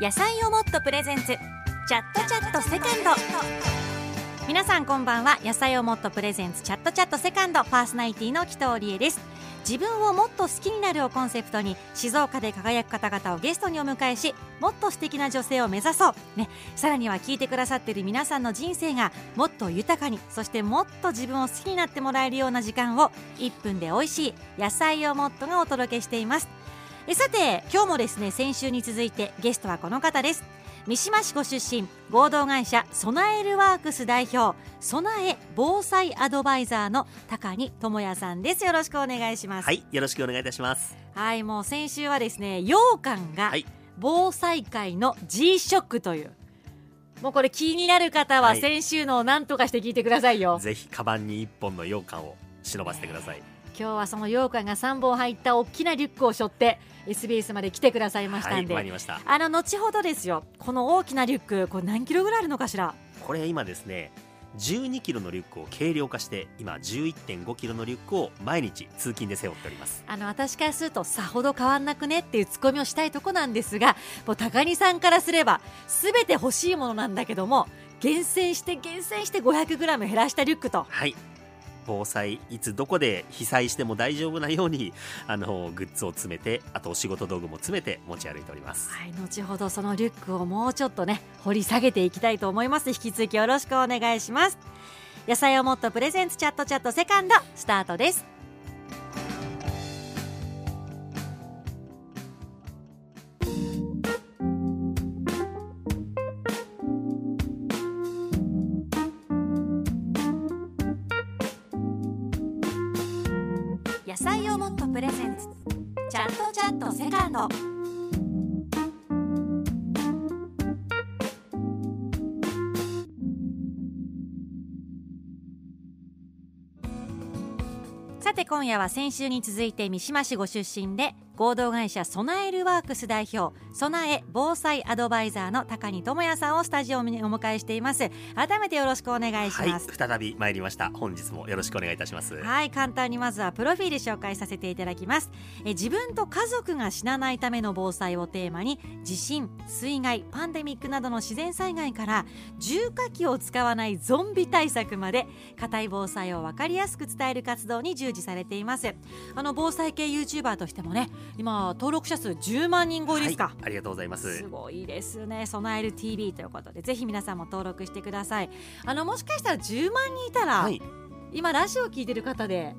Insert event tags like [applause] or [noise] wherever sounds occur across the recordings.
野菜をもっとプレゼンツ。チャットチャットセカンド。皆さんこんばんは。野菜をもっとプレゼンツ。チャットチャットセカンド。パーソナリティの紀藤理恵です。自分をもっと好きになるをコンセプトに静岡で輝く方々をゲストにお迎えしもっと素敵な女性を目指そう。ね。さらには聞いてくださっている皆さんの人生がもっと豊かにそしてもっと自分を好きになってもらえるような時間を1分で美味しい野菜をもっとがお届けしています。えさて今日もですね先週に続いてゲストはこの方です。三島市ご出身合同会社備えるワークス代表備え防災アドバイザーの高荷智也さんです。よろしくお願いします。はい、よろしくお願いいたします。はいもう先週はですね羊羹がはい。防災界の G ショックという。もうこれ気になる方ははい。先週のを何とかして聞いてくださいよ、ぜひカバンに一本の羊羹を忍ばせてください。今日はその羊羹が3本入った大きなリュックを背負って SBS まで来てくださいましたはい、んで、参りました。あの後ほどですよこの大きなリュックこれ何キロぐらいあるのかしら？これ今ですね、12キロのリュックを軽量化して、今11.5キロのリュックを毎日通勤で背負っております。あの私からするとさほど変わんなくねっていうツッコミをしたいとこなんですがもう高荷さんからすれば全て欲しいものなんだけども厳選して厳選して 500g 減らしたリュックとはい。防災いつどこで被災しても大丈夫なようにあのグッズを詰めてあとお仕事道具も詰めて持ち歩いております。はい後ほどそのリュックをもうちょっとね掘り下げていきたいと思います。引き続きよろしくお願いします。野菜をもっとプレゼンツチャットチャットセカンドスタートです。今夜は先週に続いて三島市ご出身で合同会社備えるワークス代表備え防災アドバイザーの高荷智也さんをスタジオにお迎えしています。改めてよろしくお願いしはいます再び参りました。本日もよろしくお願いいたします。はい簡単にまずはプロフィール紹介させていただきます。え自分と家族が死なないための防災をテーマに地震水害パンデミックなどの自然災害から重火器を使わないゾンビ対策まで硬い防災を分かりやすく伝える活動に従事されています。あの防災系 YouTuber としてもね今登録者数10万人超えですか、はい、ありがとうございます。すごいですね。備える TV ということでぜひ皆さんも登録してください。あのもしかしたら10万人いたら、はい。今ラジオ聞いてる方で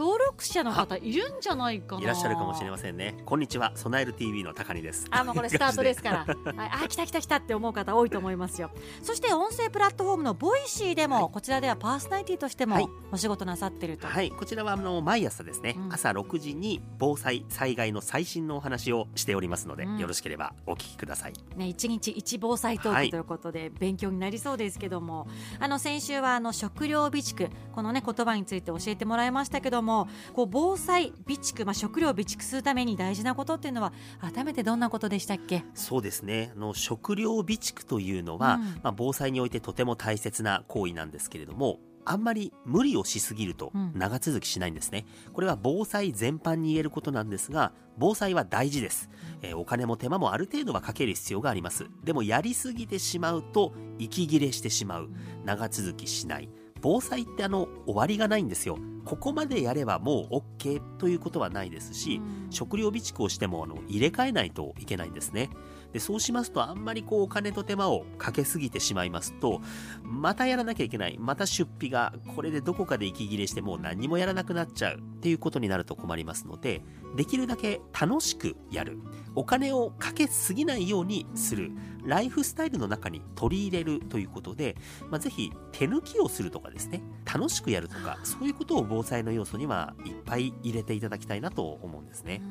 登録者の方いるんじゃないかな。いらっしゃるかもしれませんね。こんにちは。備える TV の高荷です。あもうこれ [laughs] スタートですから。はい、あ来た来た来たって思う方多いと思いますよ。そして音声プラットフォームの Voicy でも、はい。こちらではパーソナリティとしてはい。もお仕事なさってると、はい、こちらはあの毎朝ですね、うん。朝6時に防災災害の最新のお話をしておりますので、うん。よろしければお聞きください。ね、一日一防災トークはいということで勉強になりそうですけども、あの先週はあの食料備蓄このね言葉について教えてもらいましたけどもこう防災備蓄、まあ、食料備蓄するために大事なことっていうのは改めてどんなことでしたっけ？そうですね。あの食料備蓄というのは、うん。まあ、防災においてとても大切な行為なんですけれどもあんまり無理をしすぎるとうん。長続きしないんですね、これは防災全般に言えることなんですが防災は大事です、えーお金も手間もある程度はかける必要があります。でもやりすぎてしまうと息切れしてしまう。長続きしない防災ってあの終わりがないんですよ。ここまでやればもう OK ということはないですし、うん。食料備蓄をしてもあの入れ替えないといけないんですねでそうしますとあんまりこうお金と手間をかけすぎてしまいますとまたやらなきゃいけない。また出費がこれでどこかで息切れしてもう何もやらなくなっちゃうっていうことになると困りますのでできるだけ楽しくやる。お金をかけすぎないようにする。ライフスタイルの中に取り入れるということで、まあ、ぜひ手抜きをするとかですね。楽しくやるとかそういうことを防災の要素にはいっぱい入れていただきたいなと思うんですね。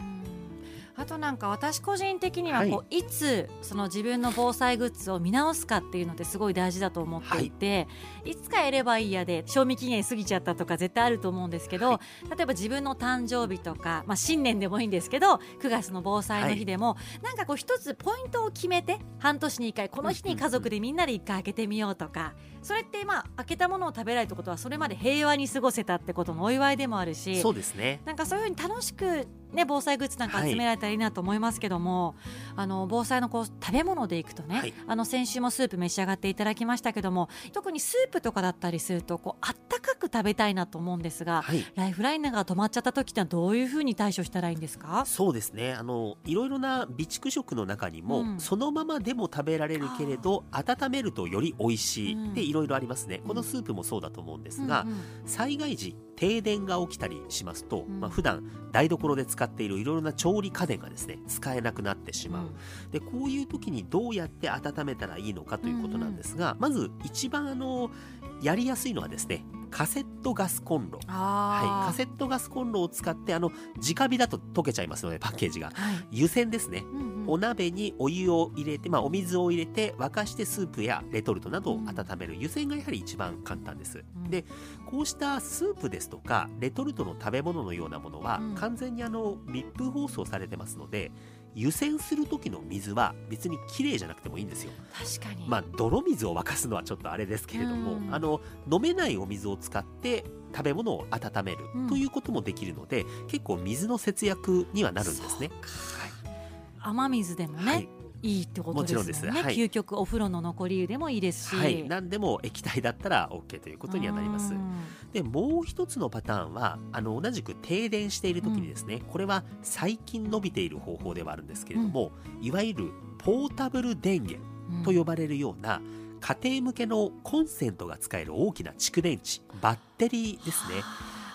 うんあとなんか私個人的にははい。こう、い、つその自分の防災グッズを見直すかっていうのってすごい大事だと思っていて、い、つかやればいいやで賞味期限過ぎちゃったとか絶対あると思うんですけど、は例えば自分の誕生日とか、まあ、新年でもいいんですけど9月の防災の日でも、なんかこう一つポイントを決めて半年に1回この日に家族でみんなで1回開けてみようとかそれってまあ開けたものを食べられるってことはそれまで平和に過ごせたってことのお祝いでもあるしそうですね。なんかそういうふうに楽しくね、防災グッズなんか集められたらいいなと思いますけども、あの防災のこう食べ物でいくとね、はい。あの先週もスープ召し上がっていただきましたけども特にスープとかだったりするとこうあったかく食べたいなと思うんですが、はい。ライフラインが止まっちゃった時ってどういうふうに対処したらいいんですか？そうですね。あのいろいろな備蓄食の中にも、うん。そのままでも食べられるけれど温めるとより美味しい、うんでいろいろありますね。このスープもそうだと思うんですが、うんうん。災害時停電が起きたりしますと、うん。まあ普段台所で使っているいろいろな調理家電がですね使えなくなってしまう、でこういう時にどうやって温めたらいいのかということなんですが、まず一番あのやりやすいのはですねカセットガスコンロ。はい、あカセットガスコンロを使ってあの直火だと溶けちゃいますのでパッケージが。ーはい。湯煎ですね。うんうん。お鍋にお湯を入れて、まあ、お水を入れて沸かしてスープやレトルトなどを温める湯煎がやはり一番簡単です、うん。でこうしたスープですとかレトルトの食べ物のようなものはうん。完全にあの密封包装されてますので湯煎する時の水は別にきれいじゃなくてもいいんですよ。確かに、まあ泥水を沸かすのはちょっとあれですけれども、うん。あの飲めないお水を使って食べ物を温めるうん。ということもできるので、結構水の節約にはなるんですね。雨水でもね、はいい、いってことですね。もちろんです。はい。究極お風呂の残り湯でもいいですし、はい、何でも液体だったら OK ということにはなります。う。んでもう一つのパターンはあの同じく停電している時にですね、これは最近伸びている方法ではあるんですけれども、いわゆるポータブル電源うんと呼ばれるような家庭向けのコンセントが使える大きな蓄電池バッテリーですね。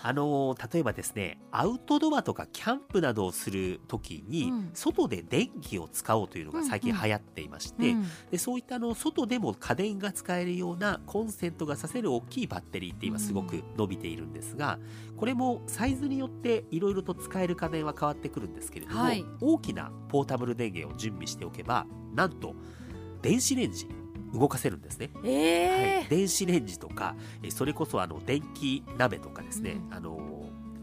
あ。の例えばですねアウトドアとかキャンプなどをする時に、うん。外で電気を使おうというのが最近うんうん。流行っていまして、うん。でそういったあの外でも家電が使えるようなコンセントがさせる大きいバッテリーって今すごく伸びているんですが、これもサイズによっていろいろと使える家電は変わってくるんですけれども、はい。大きなポータブル電源を準備しておけばなんと電子レンジ動かせるんですね。えー。はい、電子レンジとかえそれこそあの電気鍋とかですね、うん。あの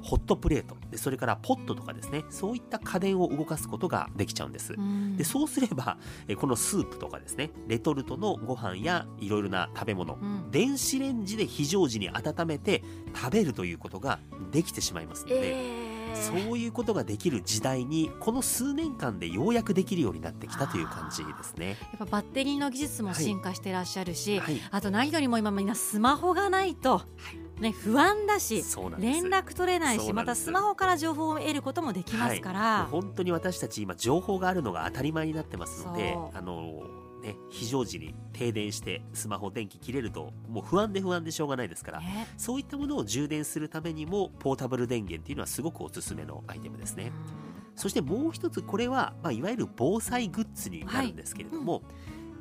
ホットプレートでそれからポットとかですねそういった家電を動かすことができちゃうんです。うん。でそうすればえこのスープとかですねレトルトのご飯やいろいろな食べ物うん。電子レンジで非常時に温めて食べるということができてしまいますので、えーそういうことができる時代にこの数年間でようやくできるようになってきたという感じですね。やっぱバッテリーの技術も進化してらっしゃるし、はい、あと何よりも今みんなスマホがないと、ね、不安だし連絡取れないしまたスマホから情報を得ることもできますから、もう本当に私たち今情報があるのが当たり前になってますのであのね非常時に停電してスマホ電気切れるともう不安で不安でしょうがないですから、ね。そういったものを充電するためにもポータブル電源っていうのはすごくおすすめのアイテムですね。そしてもう一つこれは、まあ、いわゆる防災グッズになるんですけれども、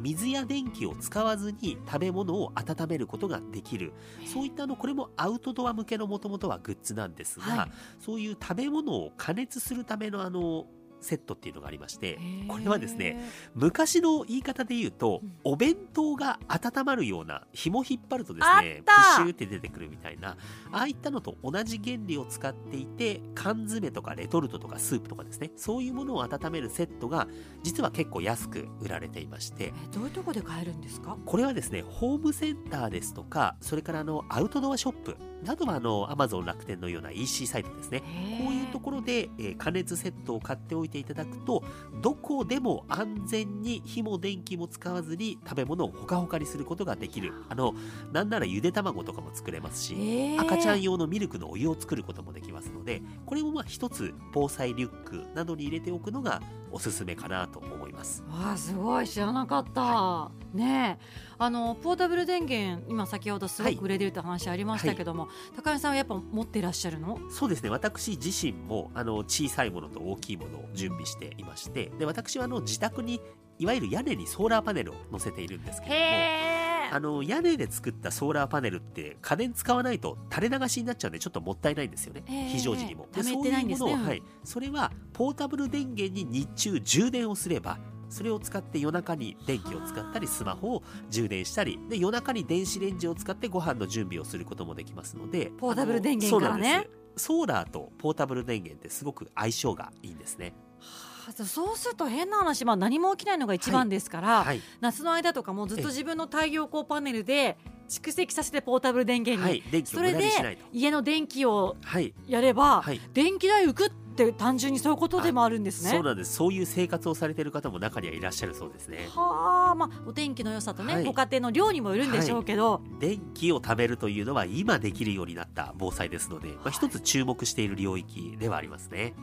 水や電気を使わずに食べ物を温めることができる。そういったあのこれもアウトドア向けのもともとはグッズなんですが、はい。そういう食べ物を加熱するためのあのセットっていうのがありましてこれはですね昔の言い方で言うと、うん。お弁当が温まるような紐引っ張るとですねプシューって出てくるみたいなああいったのと同じ原理を使っていて缶詰とかレトルトとかスープとかですねそういうものを温めるセットが実は結構安く売られていましてえどういうところで買えるんですか？これはですねホームセンターですとかそれからあのアウトドアショップなどはあのアマゾン楽天のような EC サイトですね。こういうところで、えー加熱セットを買っておいていただくとどこでも安全に火も電気も使わずに食べ物をほかほかにすることができる。あのなんならゆで卵とかも作れますし、赤ちゃん用のミルクのお湯を作ることもできますのでこれもまあ一つ防災リュックなどに入れておくのがおすすめかなと思います。わあすごい知らなかった、ねえ。あのポータブル電源今先ほどすごく売れてるって話ありましたけども、高見さんはやっぱ持ってらっしゃるの？そうですね。私自身もあの小さいものと大きいものを準備していましてで私はあの自宅にいわゆる屋根にソーラーパネルを載せているんですけれどもへあの屋根で作ったソーラーパネルって家電使わないと垂れ流しになっちゃうんでちょっともったいないんですよね、非常時にも。でそういうものをはい、それはポータブル電源に日中充電をすればそれを使って夜中に電気を使ったりスマホを充電したりで夜中に電子レンジを使ってご飯の準備をすることもできますのでポータブル電源からね。ソーラーとポータブル電源ってすごく相性がいいんですね。はあそうすると変な話、まあ、何も起きないのが一番ですから、はい、夏の間とかもずっと自分の太陽光パネルで蓄積させてポータブル電源に、はい、それで。家の電気をはい、やれば、はい、電気代浮くっって単純にそういうことでもあるんですね。そうなんです。そういう生活をされている方も中にはいらっしゃるそうですね。はあ、まあお天気の良さとね、はい。ご家庭の量にもよるんでしょうけど、電気を貯めるというのは今できるようになった防災ですので、まあ、一つ注目している領域ではありますね。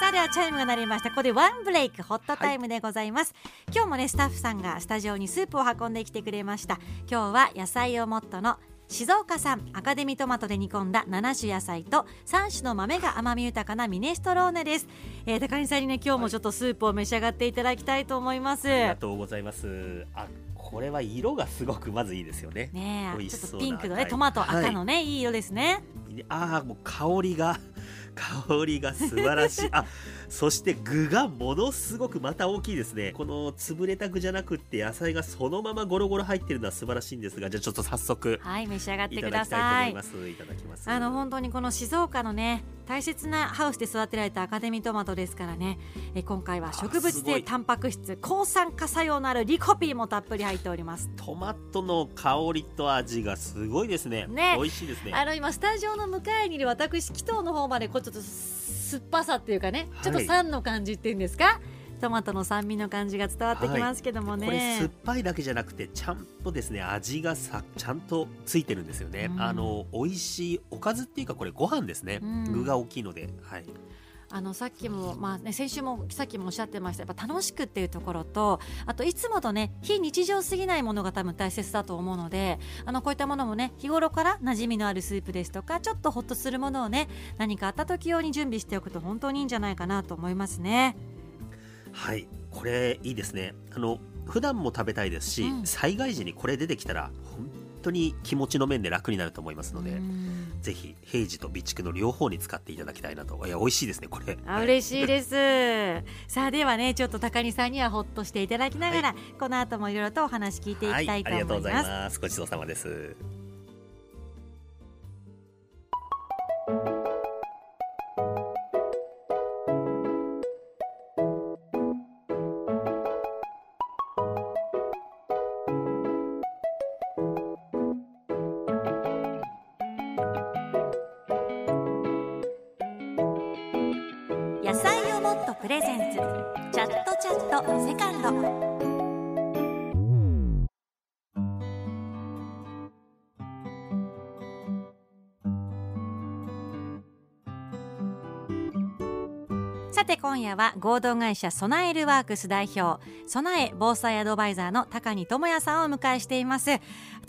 さあではチャイムが鳴りました。ここでワンブレイクホットタイムでございます、今日もねスタッフさんがスタジオにスープを運んできてくれました。今日は野菜をモットの静岡産アカデミートマトで煮込んだ7種野菜と3種の豆が甘み豊かなミネストローネです、えー、高荷さんにね今日もちょっとスープを召し上がっていただきたいと思います、ありがとうございます。あこれは色がすごくまずいいですよね。ね美味しそうなピンクのねはい。トマト赤のね、い、い色ですね。ああもう香りが香りが素晴らしい。あそして具がものすごくまた大きいですね。この潰れた具じゃなくって野菜がそのままゴロゴロ入ってるのは素晴らしいんですがじゃあちょっと早速はい召し上がってい。たくだだきたいと思さいいます。いただきます。あの本当にこの静岡のね大切なハウスで育てられたアカデミートマトですからね。え今回は植物性タンパク質抗酸化作用のあるリコピーもたっぷり入っております。トマトの香りと味がすごいですね。ね。美味しいですね。あの今スタジオの向かいにいる私紀藤の方までこうちょっと酸っぱさっていうかね、はい。ちょっと酸の感じっていうんですか？トマトの酸味の感じが伝わってきますけどもね、これ酸っぱいだけじゃなくてちゃんとですね味がさちゃんとついてるんですよね、うん。あの美味しいおかずっていうかこれご飯ですね、うん。具が大きいので。はいあのさっきも、まあね、先週もさっきもおっしゃってました。やっぱ楽しくっていうところとあといつもとね非日常すぎないものが多分大切だと思うのであのこういったものもね日頃から馴染みのあるスープですとかちょっとほっとするものをね何かあった時用に準備しておくと本当にいいんじゃないかなと思いますね。はい。これいいですね。あの普段も食べたいですし、うん。災害時にこれ出てきたら本当に気持ちの面で楽になると思いますので、うん。ぜひ平時と備蓄の両方に使っていただきたいなと。いや美味しいですねこれ。あ嬉しいです。さあではねちょっと高荷さんにはほっとしていただきながら、この後もいろいろとお話聞いていきたいとはい、ありがとう思います。ございます。ごちそうさまですさて今夜は合同会社備えるワークス代表備え防災アドバイザーの高木智也さんをお迎えしています。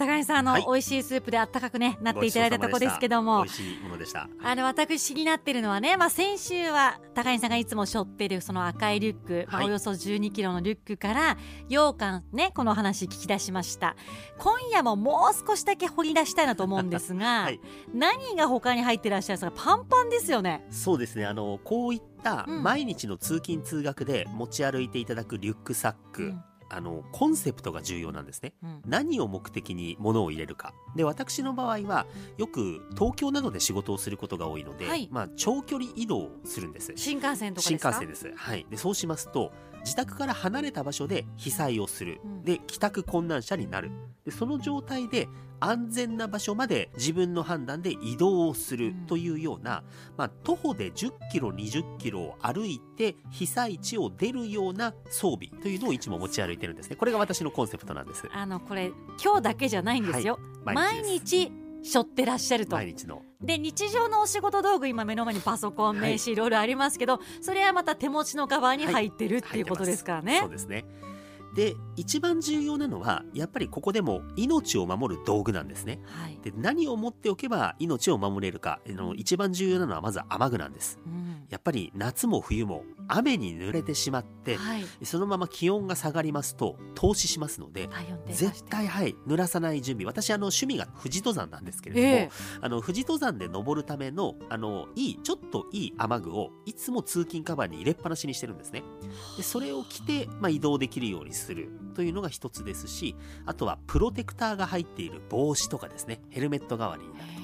高荷さんあの、はい。美味しいスープであったかくねなっていただいたところですけども。美味しいものでした。あの私気になってるのはね、まあ、先週は高井さんがいつも背負ってるその赤いリュック、まあ、はい。およそ1 2キロのリュックから羊羹ねこの話聞き出しました。今夜ももう少しだけ掘り出したいなと思うんですが、[laughs] はい。何が他に入ってらっしゃるんですか？パンパンですよね。そうですね。あのこういったうん。毎日の通勤通学で持ち歩いていただくリュックサック、うんあのコンセプトが重要なんですね。うん。何を目的に物を入れるか。で私の場合はよく東京などで仕事をすることが多いので、はい。まあ、長距離移動をするんです。新幹線とか新ですか？幹線です、はい、でそうしますと自宅から離れた場所で被災をする、うん。で帰宅困難者になる。でその状態で安全な場所まで自分の判断で移動をするうん。というような、まあ、徒歩で10キロ20キロを歩いて被災地を出るような装備というのをいつも持ち歩いてるんですね。これが私のコンセプトなんです。あのこれ今日だけじゃないんですよ、毎です。日背負ってらっしゃると。毎日の。で日常のお仕事道具今目の前にパソコンはい。名刺いろいろありますけど、それはまた手持ちのカバーに入ってるっていうことですからね。そうですねで一番重要なのはやっぱりここでも命を守る道具なんですね。はい。で何を持っておけば命を守れるか。あの一番重要なのはまず雨具なんです。うん。やっぱり夏も冬も雨に濡れてしまってはい、そのまま気温が下がりますと凍死しますので絶対はい濡らさない準備。私あの趣味が富士登山なんですけれども、ええ。あの富士登山で登るためのあのいいちょっといい雨具をいつも通勤カバンに入れっぱなしにしてるんですね。でそれを着て、まあ、移動できるようにするというのが一つですしあとはプロテクターが入っている帽子とかですねヘルメット代わりになると。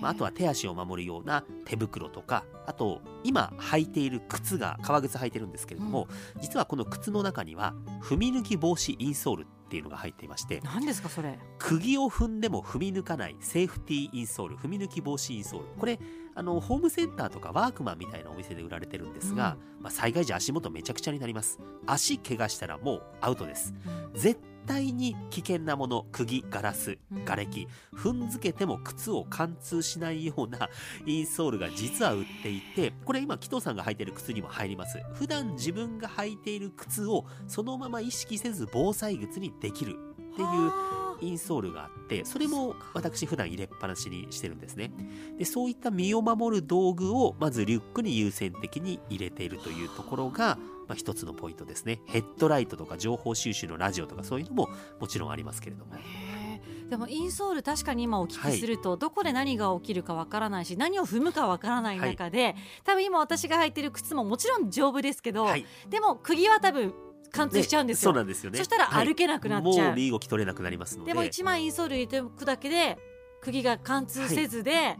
まあ、あとは手足を守るような手袋とかあと今履いている靴が革靴履いてるんですけれども、実はこの靴の中には踏み抜き防止インソールっていうのが入っていまして何ですかそれ。釘を踏んでも踏み抜かないセーフティーインソール踏み抜き防止インソール。これあのホームセンターとかワークマンみたいなお店で売られてるんですが、まあ、災害時足元めちゃくちゃになります。足怪我したらもうアウトです。絶対に危険なもの釘ガラスうん。瓦礫踏んづけても靴を貫通しないような [laughs] インソールが実は売っていてこれ今紀藤さんが履いてる靴にも入ります。普段自分が履いている靴をそのまま意識せず防災靴にできるっていうはあインソールがあってそれも私普段入れっぱなしにしてるんですね。でそういった身を守る道具をまずリュックに優先的に入れているというところが、まあ、一つのポイントですね。ヘッドライトとか情報収集のラジオとかそういうのももちろんありますけれども。でもインソール確かに今お聞きすると、どこで何が起きるかわからないし何を踏むかわからない中で、多分今私が履いてる靴ももちろん丈夫ですけど、はい。でも釘は多分貫通しちゃうんですよ、そうなんですよね。そしたら歩けなくなっちゃう。はいもう身動き取れなくなりますので。でも1枚インソール入れておくだけで釘が貫通せずで、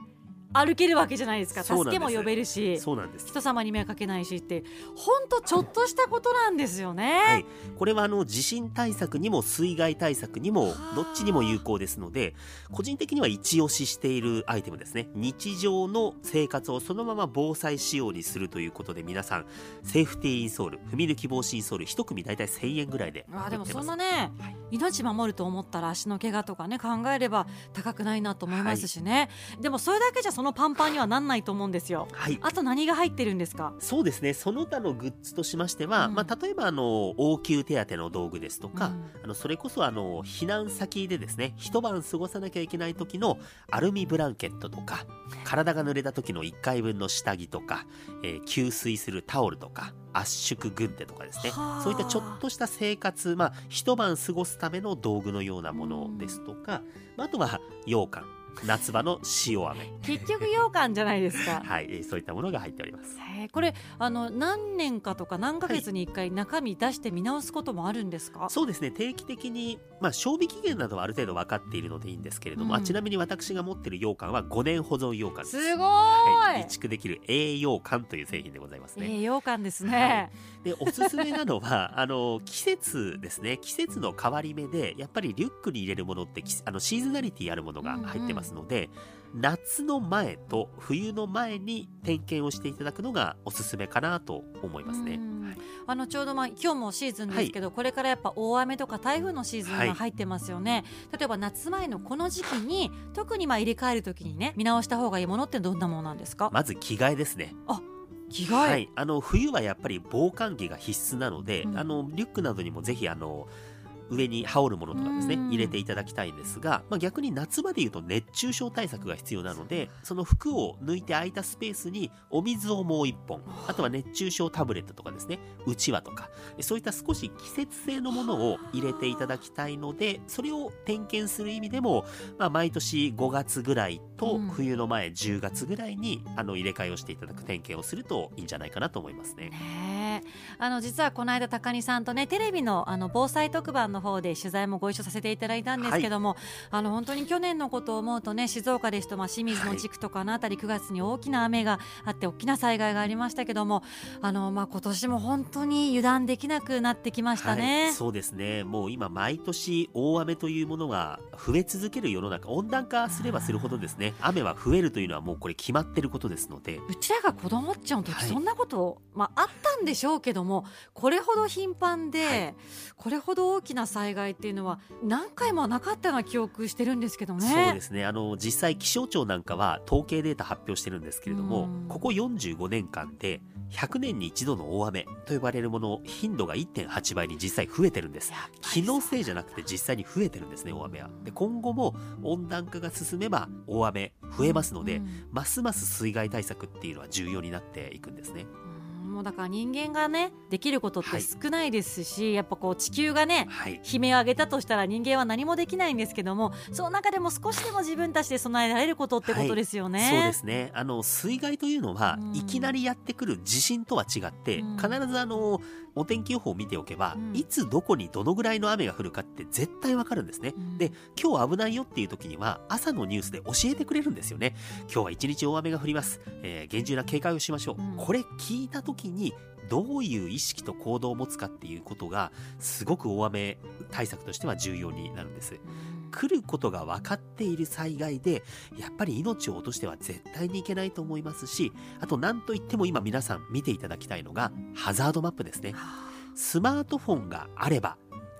歩けるわけじゃないですか。助けも呼べるしそうなんです。人様に迷惑かけないしって本当ちょっとしたことなんですよね。はい、これはあの地震対策にも水害対策にもはあ。どっちにも有効ですので個人的には一押ししているアイテムですね。日常の生活をそのまま防災仕様にするということで皆さんセーフティーインソール踏み抜き防止インソール一組大体1000円ぐらいで売あでもそんなね、はい。命守ると思ったら足の怪我とかね考えれば高くないなと思いますしね、でもそれだけじゃそのパンパンにはなんないと思うんですよ。はい。あと何が入ってるんですか？そうですね。その他のグッズとしましては、うん。まあ、例えばあの応急手当の道具ですとか、うん。あのそれこそあの避難先でですね一晩過ごさなきゃいけない時のアルミブランケットとか体が濡れた時の1回分の下着とか、えー吸水するタオルとか圧縮軍手とかですね。はあ。そういったちょっとした生活、まあ、一晩過ごすための道具のようなものですとか、まあ、あとは羊羹夏場の塩飴。結局羊羹じゃないですか。はい、えーそういったものが入っております。へえこれあの何年かとか何ヶ月に1回中身出して見直すこともあるんですか、そうですね。定期的に、まあ、賞味期限などはある程度分かっているのでいいんですけれども、うん。あちなみに私が持っている羊羹は5年保存羊羹です。すごーい、はい、備蓄できる栄養羹という製品でございますね。栄養羹ですね、でおすすめなのは [laughs] あの季節ですね。季節の変わり目でやっぱりリュックに入れるものってきあのシーズナリティあるものが入ってますので、夏の前と冬の前に点検をしていただくのがおすすめかなと思いますね。あのちょうどまあ今日もシーズンですけど、これからやっぱ大雨とか台風のシーズンが入ってますよね、例えば夏前のこの時期に特にまあ入れ替える時にね見直した方がいいものってどんなものなんですか、まず着替えですね。着替え、はい、あの冬はやっぱり防寒着が必須なので、うん。あのリュックなどにもぜひあの上に羽織るものとかですねうん。入れていただきたいんですが、まあ、逆に夏場でいうと熱中症対策が必要なのでその服を抜いて空いたスペースにお水をもう一本あとは熱中症タブレットとかですねうちわとかそういった少し季節性のものを入れていただきたいのでそれを点検する意味でも、まあ、毎年5月ぐらいとうん。冬の前10月ぐらいにあの入れ替えをしていただく点検をするといいんじゃないかなと思いますね。ねえあの実はこの間高荷さんとねテレビのあの防災特番の方で取材もご一緒させていただいたんですけども、あの本当に去年のことを思うとね静岡ですとまあ清水の地区とかのあたり9月に大きな雨があって大きな災害がありましたけどもあのまあ今年も本当に油断できなくなってきましたはね。い、そうですね。もう今毎年大雨というものが増え続ける世の中温暖化すればするほどですね雨は増えるというのはもうこれ決まってることですので。うちらが子供っちゃう時、はい。そんなこと、まあ、あったんでしょうけどもこれほど頻繁で、はい。これほど大きな災害っていうのは何回もなかったような記憶してるんですけどね。そうですね。あの実際気象庁なんかは統計データ発表してるんですけれどもうん。ここ45年間で100年に一度の大雨と呼ばれるもの頻度が1.8倍に実際増えてるんです。気のせいじゃなくて実際に増えてるんですね大雨は。で今後も温暖化が進めば大雨増えますので、うん。ますます水害対策っていうのは重要になっていくんですね。うんもうだから人間がねできることってはい。少ないですし、やっぱこう地球がねはい。悲鳴を上げたとしたら人間は何もできないんですけどもその中でも少しでも自分たちで備えられることってことですよね。そうですね。あの水害というのは、うん。いきなりやってくる地震とは違って、うん。必ずあのお天気予報を見ておけば、うん。いつどこにどのぐらいの雨が降るかって絶対わかるんですね、うん。で今日危ないよっていう時には朝のニュースで教えてくれるんですよね。今日は一日大雨が降ります、えー厳重な警戒をしましょう、うん。これ聞いた時にどういう意識と行動を持つかっていうことがすごく大雨対策としては重要になるんです。うん。来ることが分かっている災害でやっぱり命を落としては絶対にいけないと思いますしあと何といっても今皆さん見ていただきたいのがハザードマップですね。スマートフォンがあれば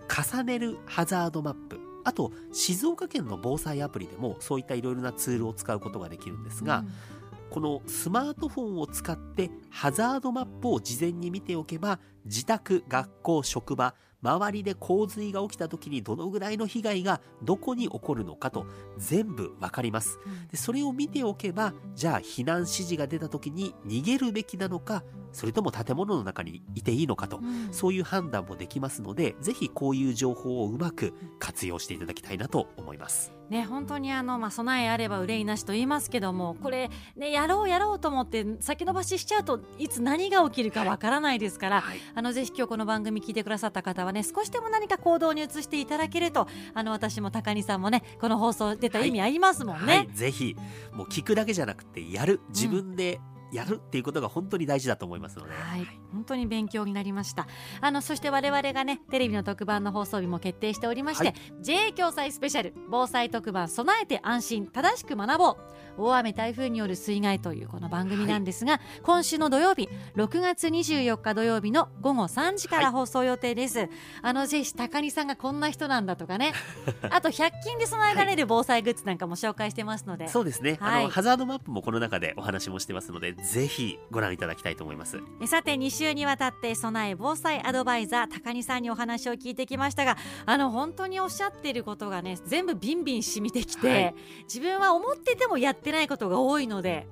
重ねるハザードマップ。あと静岡県の防災アプリでもそういったいろいろなツールを使うことができるんですが、うんこのスマートフォンを使ってハザードマップを事前に見ておけば自宅学校職場周りで洪水が起きた時にどのぐらいの被害がどこに起こるのかと全部わかります。でそれを見ておけばじゃあ避難指示が出た時に逃げるべきなのかそれとも建物の中にいていいのかと、うん、そういう判断もできますのでぜひこういう情報をうまく活用していただきたいなと思います。ね、本当にあの、まあ、備えあれば憂いなしと言いますけどもこれ、ね、やろうやろうと思って先延ばししちゃうといつ何が起きるかわからないですから、はい、あのぜひ今日この番組聞いてくださった方はね少しでも何か行動に移していただけるとあの私も高荷さんもねこの放送出た意味ありますもんね。はい。はい、ぜひもう聞くだけじゃなくてやる。自分で、うんやるっていうことが本当に大事だと思いますので、はい、本当に勉強になりました。あのそして我々がねテレビの特番の放送日も決定しておりまして、はい、JA 共済スペシャル防災特番備えて安心正しく学ぼう。大雨台風による水害というこの番組なんですが、はい、今週の土曜日6月24日土曜日の午後3時から放送予定です、はい、あのぜひ高荷さんがこんな人なんだとかね。[laughs] あと100均で備えられる防災グッズなんかも紹介してますので、そうですね、あのハザードマップもこの中でお話もしてますのでぜひご覧いただきたいと思います。さて2週にわたって備え防災アドバイザー高荷さんにお話を聞いてきましたがあの本当におっしゃっていることがね全部ビンビン染みてきて、はい、自分は思っててもやってないことが多いので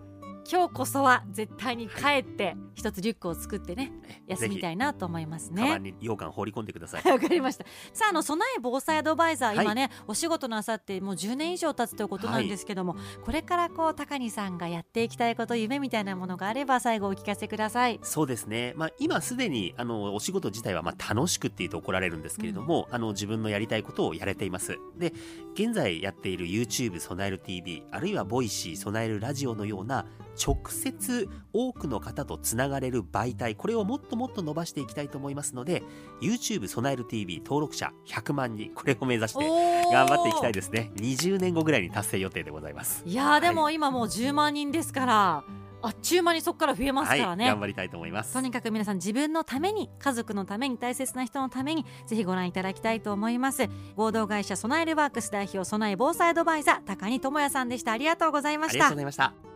今日こそは絶対に帰って一つリュックを作ってね休みたいなと思いますね。カバンに羊羹放り込んでください。[laughs] わかりました。さああの備え防災アドバイザー、はい、今ねお仕事なさってもう10年以上経つということなんですけども、はい、これからこう高荷さんがやっていきたいこと夢みたいなものがあれば最後お聞かせください。そうですね。まあ今すでにあのお仕事自体はまあ楽しくっていうと怒られるんですけれども、うん、あの自分のやりたいことをやれています。で現在やっている YouTube 備える TV あるいは Voicy 備えるラジオのような直接多くの方とつながれる媒体これをもっともっと伸ばしていきたいと思いますので YouTube 備える TV 登録者100万人これを目指して頑張っていきたいですね。20年後ぐらいに達成予定でございます。いやでも今もう10万人ですから、あっちゅう間にそこから増えますからね、はい、頑張りたいと思います。とにかく皆さん自分のために家族のために大切な人のためにぜひご覧いただきたいと思います。合同会社備えるワークス代表備え防災アドバイザー高荷智也さんでした。ありがとうございました。ありがとうございました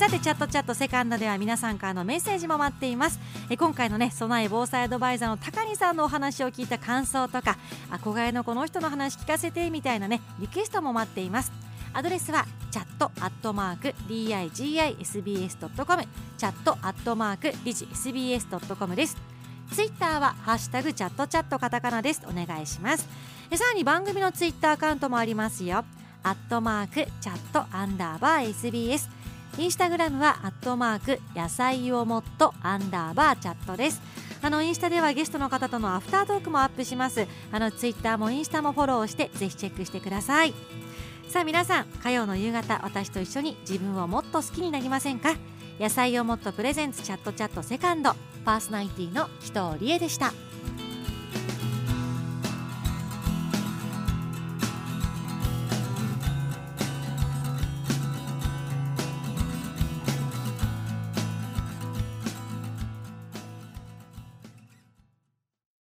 さてチャットチャットセカンドでは皆さんからのメッセージも待っています。え今回のね備え防災アドバイザーの高荷さんのお話を聞いた感想とか憧れのこの人の話聞かせてみたいなねリクエストも待っています。アドレスはチャットアットマーク digisbs.com チャットアットマーク digisbs.com です。ツイッターはハッシュタグチャットチャットカタカナです。お願いします。さらに番組のツイッターアカウントもありますよ。アットマークチャットアンダーバー SBS インスタグラムはアットマーク野菜をもっとアンダーバーチャットです。あのインスタではゲストの方とのアフタートークもアップします。あのツイッターもインスタもフォローしてぜひチェックしてください。さあ皆さん火曜の夕方私と一緒に自分をもっと好きになりませんか？野菜をもっとプレゼンツチャットチャットセカンド。パーソナリティの紀藤理恵でした。